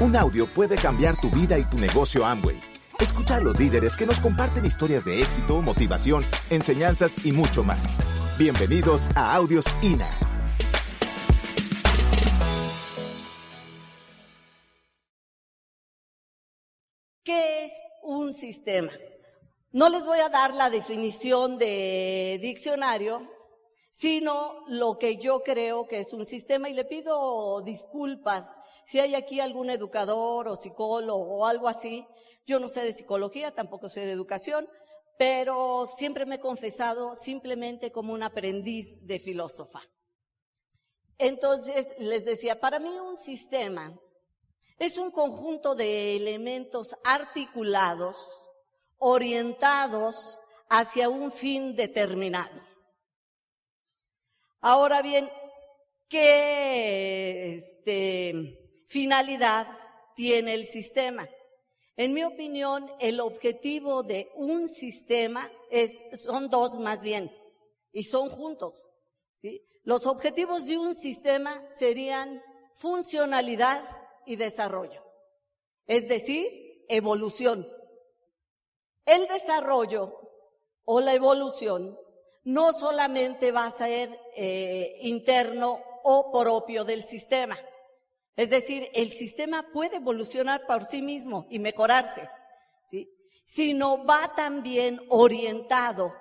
Un audio puede cambiar tu vida y tu negocio Amway. Escucha a los líderes que nos comparten historias de éxito, motivación, enseñanzas y mucho más. Bienvenidos a Audios INA. ¿Qué es un sistema? No les voy a dar la definición de diccionario, sino lo que yo creo que es un sistema y le pido disculpas si hay aquí algún educador o psicólogo o algo así. Yo no sé de psicología, tampoco sé de educación, pero siempre me he confesado simplemente como un aprendiz de filósofa. Entonces, les decía, para mí un sistema es un conjunto de elementos articulados, orientados hacia un fin determinado. Ahora bien, ¿qué este, finalidad tiene el sistema? En mi opinión, el objetivo de un sistema es, son dos más bien, y son juntos. ¿sí? Los objetivos de un sistema serían funcionalidad y desarrollo, es decir, evolución. El desarrollo o la evolución no solamente va a ser eh, interno o propio del sistema. Es decir, el sistema puede evolucionar por sí mismo y mejorarse, ¿sí? Sino va también orientado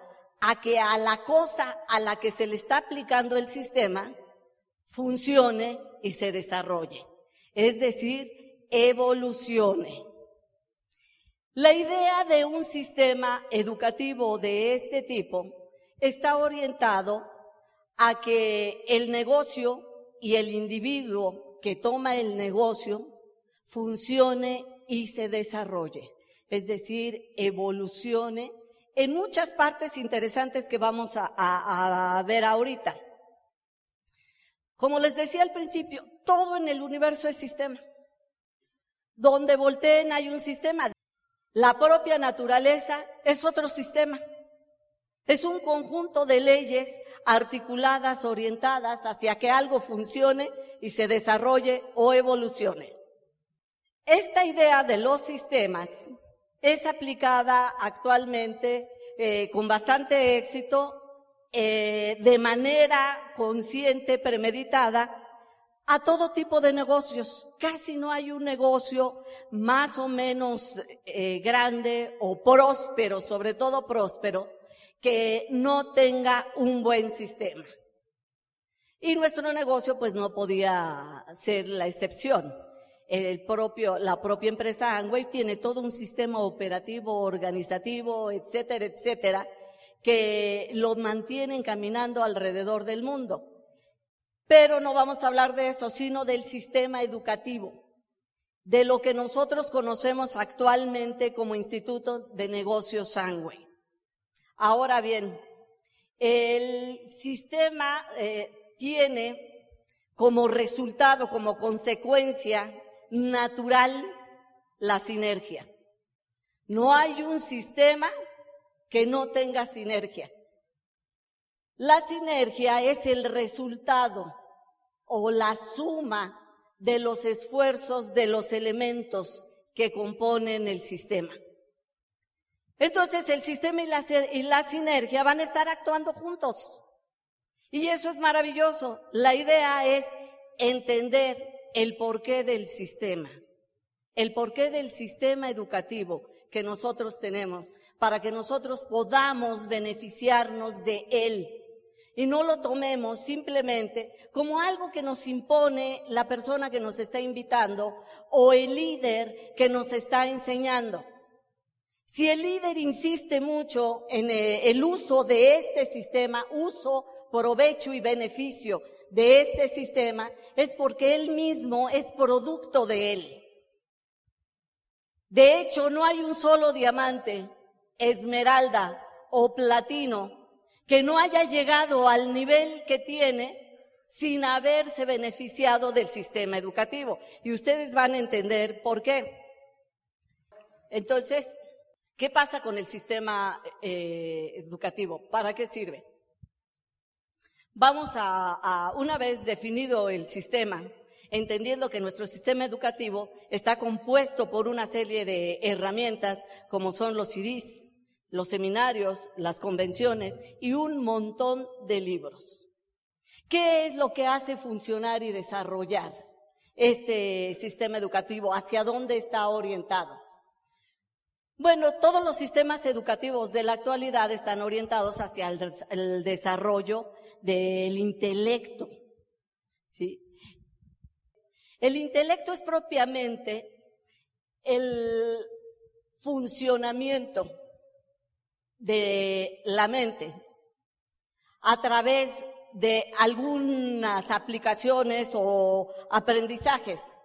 a que a la cosa a la que se le está aplicando el sistema funcione y se desarrolle. Es decir, evolucione. La idea de un sistema educativo de este tipo está orientado a que el negocio y el individuo que toma el negocio funcione y se desarrolle, es decir, evolucione en muchas partes interesantes que vamos a, ver ahorita. Como les decía al principio, todo en el universo es sistema. Donde volteen hay un sistema. La propia naturaleza es otro sistema. Es un conjunto de leyes articuladas, orientadas hacia que algo funcione y se desarrolle o evolucione. Esta idea de los sistemas es aplicada actualmente eh, con bastante éxito, eh, de manera consciente, premeditada, a todo tipo de negocios. Casi no hay un negocio más o menos eh, grande o próspero, sobre todo próspero, que no tenga un buen sistema. Y nuestro negocio pues no podía ser la excepción. El propio, la propia empresa Angway tiene todo un sistema operativo, organizativo, etcétera, etcétera, que lo mantienen caminando alrededor del mundo. Pero no vamos a hablar de eso, sino del sistema educativo, de lo que nosotros conocemos actualmente como Instituto de Negocios Angway. Ahora bien, el sistema eh, tiene como resultado, como consecuencia natural, la sinergia. No hay un sistema que no tenga sinergia. La sinergia es el resultado o la suma de los esfuerzos de los elementos que componen el sistema. Entonces el sistema y la, sinergia van a estar actuando juntos. Y eso es maravilloso. La idea es entender el porqué del sistema, el porqué del sistema educativo que nosotros tenemos, para que nosotros podamos beneficiarnos de él y no lo tomemos simplemente como algo que nos impone la persona que nos está invitando o el líder que nos está enseñando. Si el líder insiste mucho en eh, el uso de este sistema, uso, provecho y beneficio de este sistema, es porque él mismo es producto de él. De hecho, no hay un solo diamante, esmeralda o platino que no haya llegado al nivel que tiene sin haberse beneficiado del sistema educativo. Y ustedes van a entender por qué. Entonces, ¿Qué pasa con el sistema eh, educativo? ¿Para qué sirve? Vamos a, una vez definido el sistema, entendiendo que nuestro sistema educativo está compuesto por una serie de herramientas como son los CDs, los seminarios, las convenciones y un montón de libros. ¿Qué es lo que hace funcionar y desarrollar este sistema educativo? ¿Hacia dónde está orientado? Bueno, todos los sistemas educativos de la actualidad están orientados hacia el, desarrollo del intelecto. ¿sí? El intelecto es propiamente el funcionamiento de la mente a través de algunas aplicaciones o aprendizajes.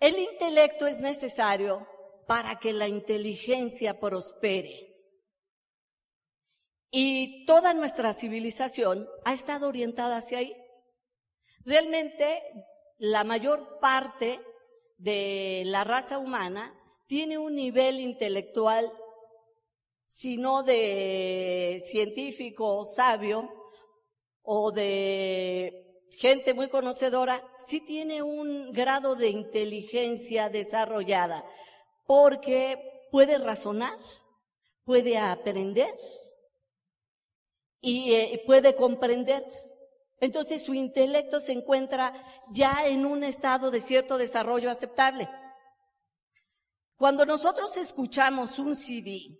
El intelecto es necesario para que la inteligencia prospere. Y toda nuestra civilización ha estado orientada hacia ahí. Realmente la mayor parte de la raza humana tiene un nivel intelectual, si no de científico sabio o de gente muy conocedora, sí tiene un grado de inteligencia desarrollada, porque puede razonar, puede aprender y eh, puede comprender. Entonces su intelecto se encuentra ya en un estado de cierto desarrollo aceptable. Cuando nosotros escuchamos un CD,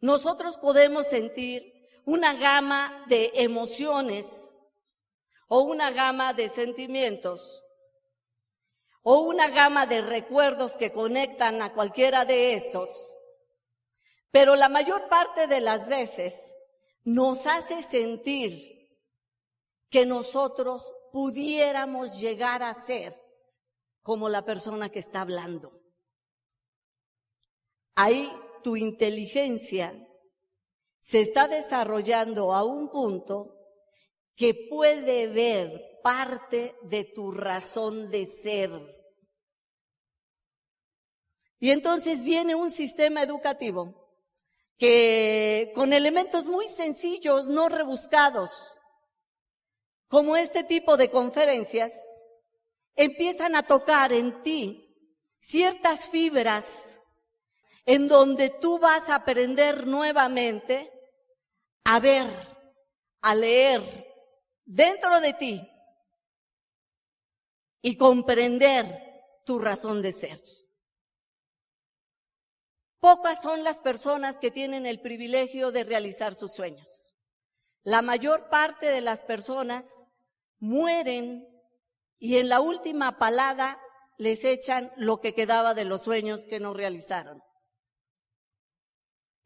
nosotros podemos sentir una gama de emociones o una gama de sentimientos o una gama de recuerdos que conectan a cualquiera de estos. Pero la mayor parte de las veces nos hace sentir que nosotros pudiéramos llegar a ser como la persona que está hablando. Ahí tu inteligencia se está desarrollando a un punto que puede ver parte de tu razón de ser. Y entonces viene un sistema educativo que con elementos muy sencillos, no rebuscados, como este tipo de conferencias, empiezan a tocar en ti ciertas fibras en donde tú vas a aprender nuevamente a ver, a leer, dentro de ti y comprender tu razón de ser. Pocas son las personas que tienen el privilegio de realizar sus sueños. La mayor parte de las personas mueren y en la última palada les echan lo que quedaba de los sueños que no realizaron.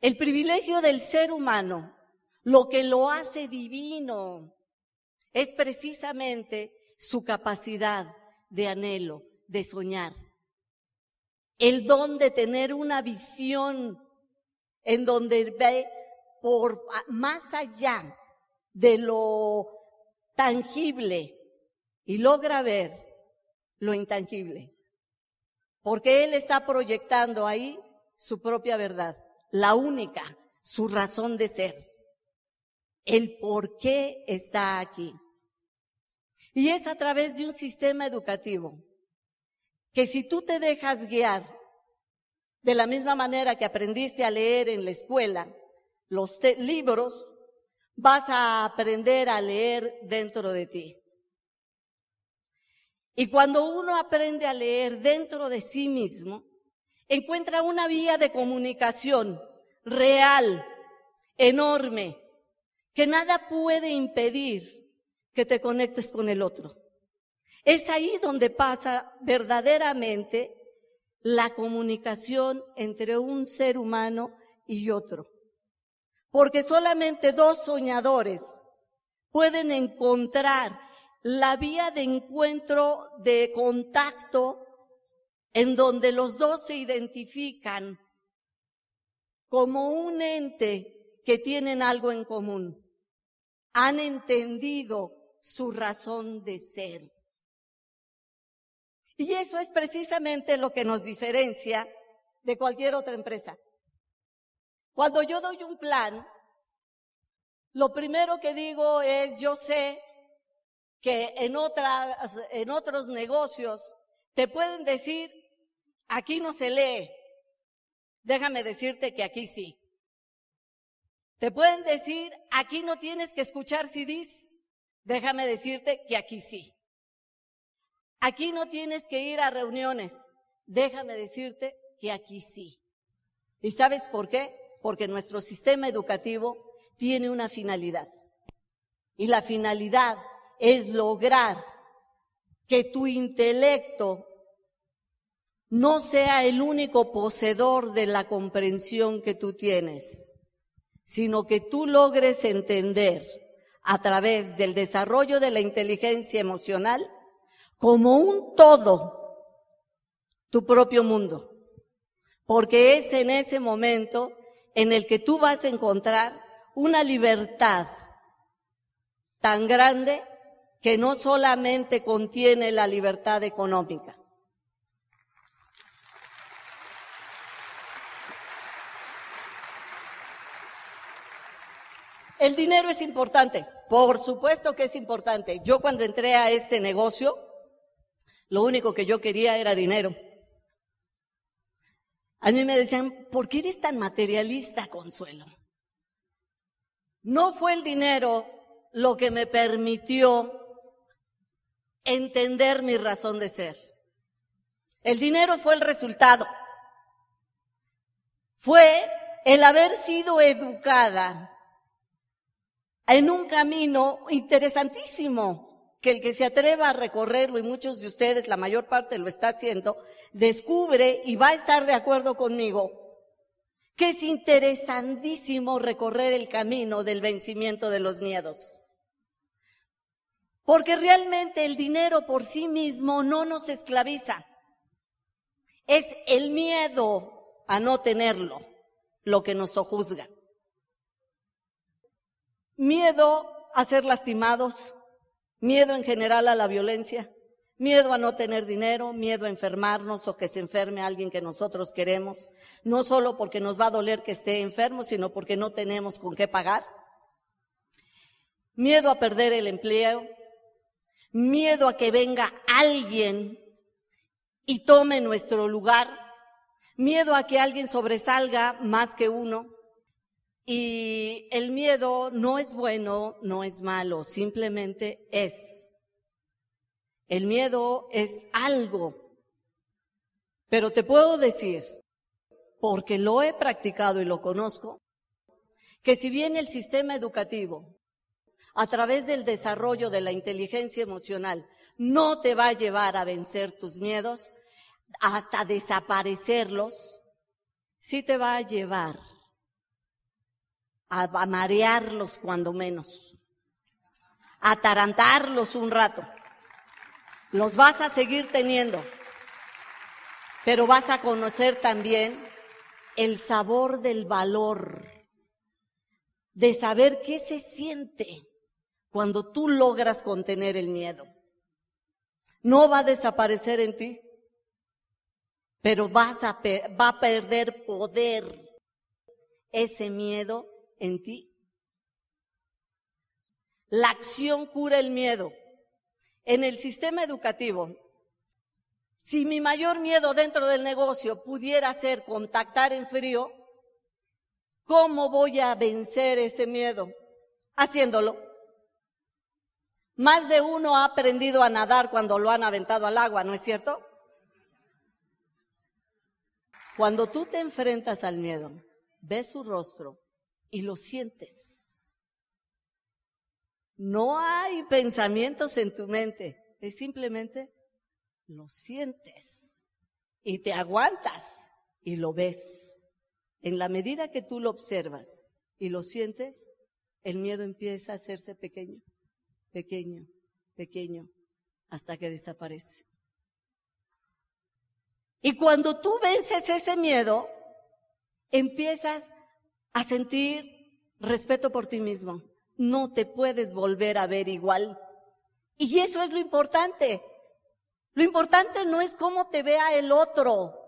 El privilegio del ser humano, lo que lo hace divino, es precisamente su capacidad de anhelo, de soñar. El don de tener una visión en donde ve por más allá de lo tangible y logra ver lo intangible. Porque Él está proyectando ahí su propia verdad, la única, su razón de ser el por qué está aquí. Y es a través de un sistema educativo que si tú te dejas guiar de la misma manera que aprendiste a leer en la escuela los libros, vas a aprender a leer dentro de ti. Y cuando uno aprende a leer dentro de sí mismo, encuentra una vía de comunicación real, enorme, que nada puede impedir que te conectes con el otro. Es ahí donde pasa verdaderamente la comunicación entre un ser humano y otro. Porque solamente dos soñadores pueden encontrar la vía de encuentro, de contacto, en donde los dos se identifican como un ente que tienen algo en común. Han entendido su razón de ser. Y eso es precisamente lo que nos diferencia de cualquier otra empresa. Cuando yo doy un plan, lo primero que digo es, yo sé que en, otras, en otros negocios te pueden decir, aquí no se lee. Déjame decirte que aquí sí. Te pueden decir, aquí no tienes que escuchar CDs. Déjame decirte que aquí sí. Aquí no tienes que ir a reuniones. Déjame decirte que aquí sí. ¿Y sabes por qué? Porque nuestro sistema educativo tiene una finalidad. Y la finalidad es lograr que tu intelecto no sea el único poseedor de la comprensión que tú tienes, sino que tú logres entender a través del desarrollo de la inteligencia emocional como un todo tu propio mundo. Porque es en ese momento en el que tú vas a encontrar una libertad tan grande que no solamente contiene la libertad económica. El dinero es importante, por supuesto que es importante. Yo cuando entré a este negocio, lo único que yo quería era dinero. A mí me decían, ¿por qué eres tan materialista, Consuelo? No fue el dinero lo que me permitió entender mi razón de ser. El dinero fue el resultado. Fue el haber sido educada en un camino interesantísimo, que el que se atreva a recorrerlo, y muchos de ustedes, la mayor parte lo está haciendo, descubre y va a estar de acuerdo conmigo, que es interesantísimo recorrer el camino del vencimiento de los miedos. Porque realmente el dinero por sí mismo no nos esclaviza. Es el miedo a no tenerlo lo que nos sojuzga. Miedo a ser lastimados, miedo en general a la violencia, miedo a no tener dinero, miedo a enfermarnos o que se enferme alguien que nosotros queremos, no solo porque nos va a doler que esté enfermo, sino porque no tenemos con qué pagar. Miedo a perder el empleo, miedo a que venga alguien y tome nuestro lugar, miedo a que alguien sobresalga más que uno. Y el miedo no es bueno, no es malo, simplemente es. El miedo es algo. Pero te puedo decir, porque lo he practicado y lo conozco, que si bien el sistema educativo, a través del desarrollo de la inteligencia emocional, no te va a llevar a vencer tus miedos, hasta desaparecerlos, sí te va a llevar a marearlos cuando menos, a atarantarlos un rato. Los vas a seguir teniendo, pero vas a conocer también el sabor del valor, de saber qué se siente cuando tú logras contener el miedo. No va a desaparecer en ti, pero vas a va a perder poder ese miedo en ti. La acción cura el miedo en el sistema educativo, si mi mayor miedo dentro del negocio pudiera ser contactar en frío, ¿cómo voy a vencer ese miedo? Haciéndolo. Más de uno ha aprendido a nadar cuando lo han aventado al agua, ¿no es cierto? Cuando tú te enfrentas al miedo, ves su rostro y lo sientes no hay pensamientos en tu mente, es simplemente lo sientes y te aguantas y lo ves. En la medida que tú lo observas y lo sientes, el miedo empieza a hacerse pequeño, pequeño, pequeño, hasta que desaparece. Y cuando tú vences ese miedo, empiezas a sentir respeto por ti mismo no te puedes volver a ver igual. Y eso es lo importante. Lo importante no es cómo te vea el otro.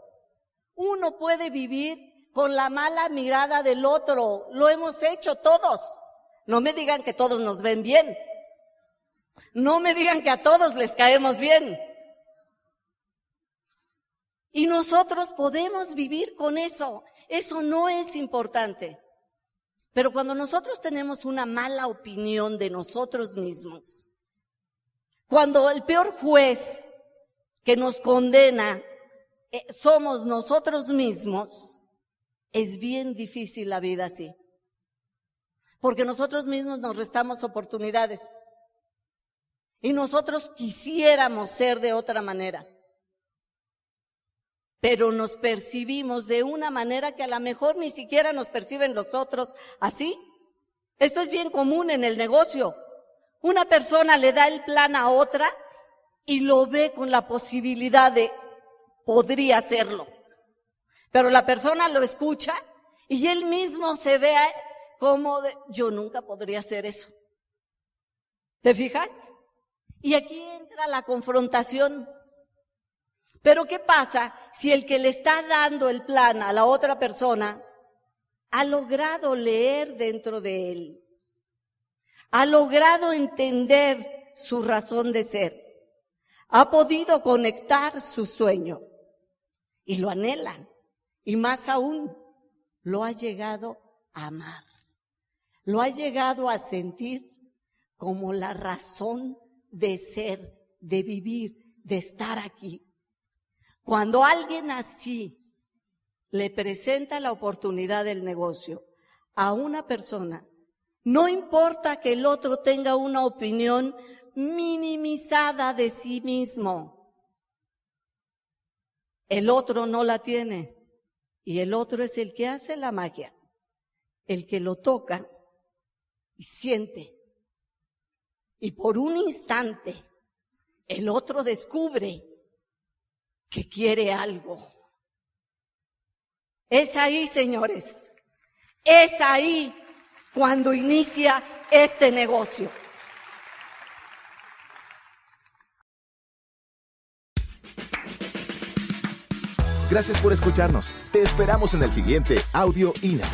Uno puede vivir con la mala mirada del otro. Lo hemos hecho todos. No me digan que todos nos ven bien. No me digan que a todos les caemos bien. Y nosotros podemos vivir con eso. Eso no es importante. Pero cuando nosotros tenemos una mala opinión de nosotros mismos, cuando el peor juez que nos condena eh, somos nosotros mismos, es bien difícil la vida así. Porque nosotros mismos nos restamos oportunidades. Y nosotros quisiéramos ser de otra manera. Pero nos percibimos de una manera que a lo mejor ni siquiera nos perciben los otros así. Esto es bien común en el negocio. Una persona le da el plan a otra y lo ve con la posibilidad de podría hacerlo. Pero la persona lo escucha y él mismo se ve como de, yo nunca podría hacer eso. ¿Te fijas? Y aquí entra la confrontación. Pero ¿qué pasa si el que le está dando el plan a la otra persona ha logrado leer dentro de él? Ha logrado entender su razón de ser. Ha podido conectar su sueño y lo anhelan. Y más aún, lo ha llegado a amar. Lo ha llegado a sentir como la razón de ser, de vivir, de estar aquí. Cuando alguien así le presenta la oportunidad del negocio a una persona, no importa que el otro tenga una opinión minimizada de sí mismo. El otro no la tiene. Y el otro es el que hace la magia, el que lo toca y siente. Y por un instante, el otro descubre que quiere algo. Es ahí, señores. Es ahí cuando inicia este negocio. Gracias por escucharnos. Te esperamos en el siguiente Audio INA.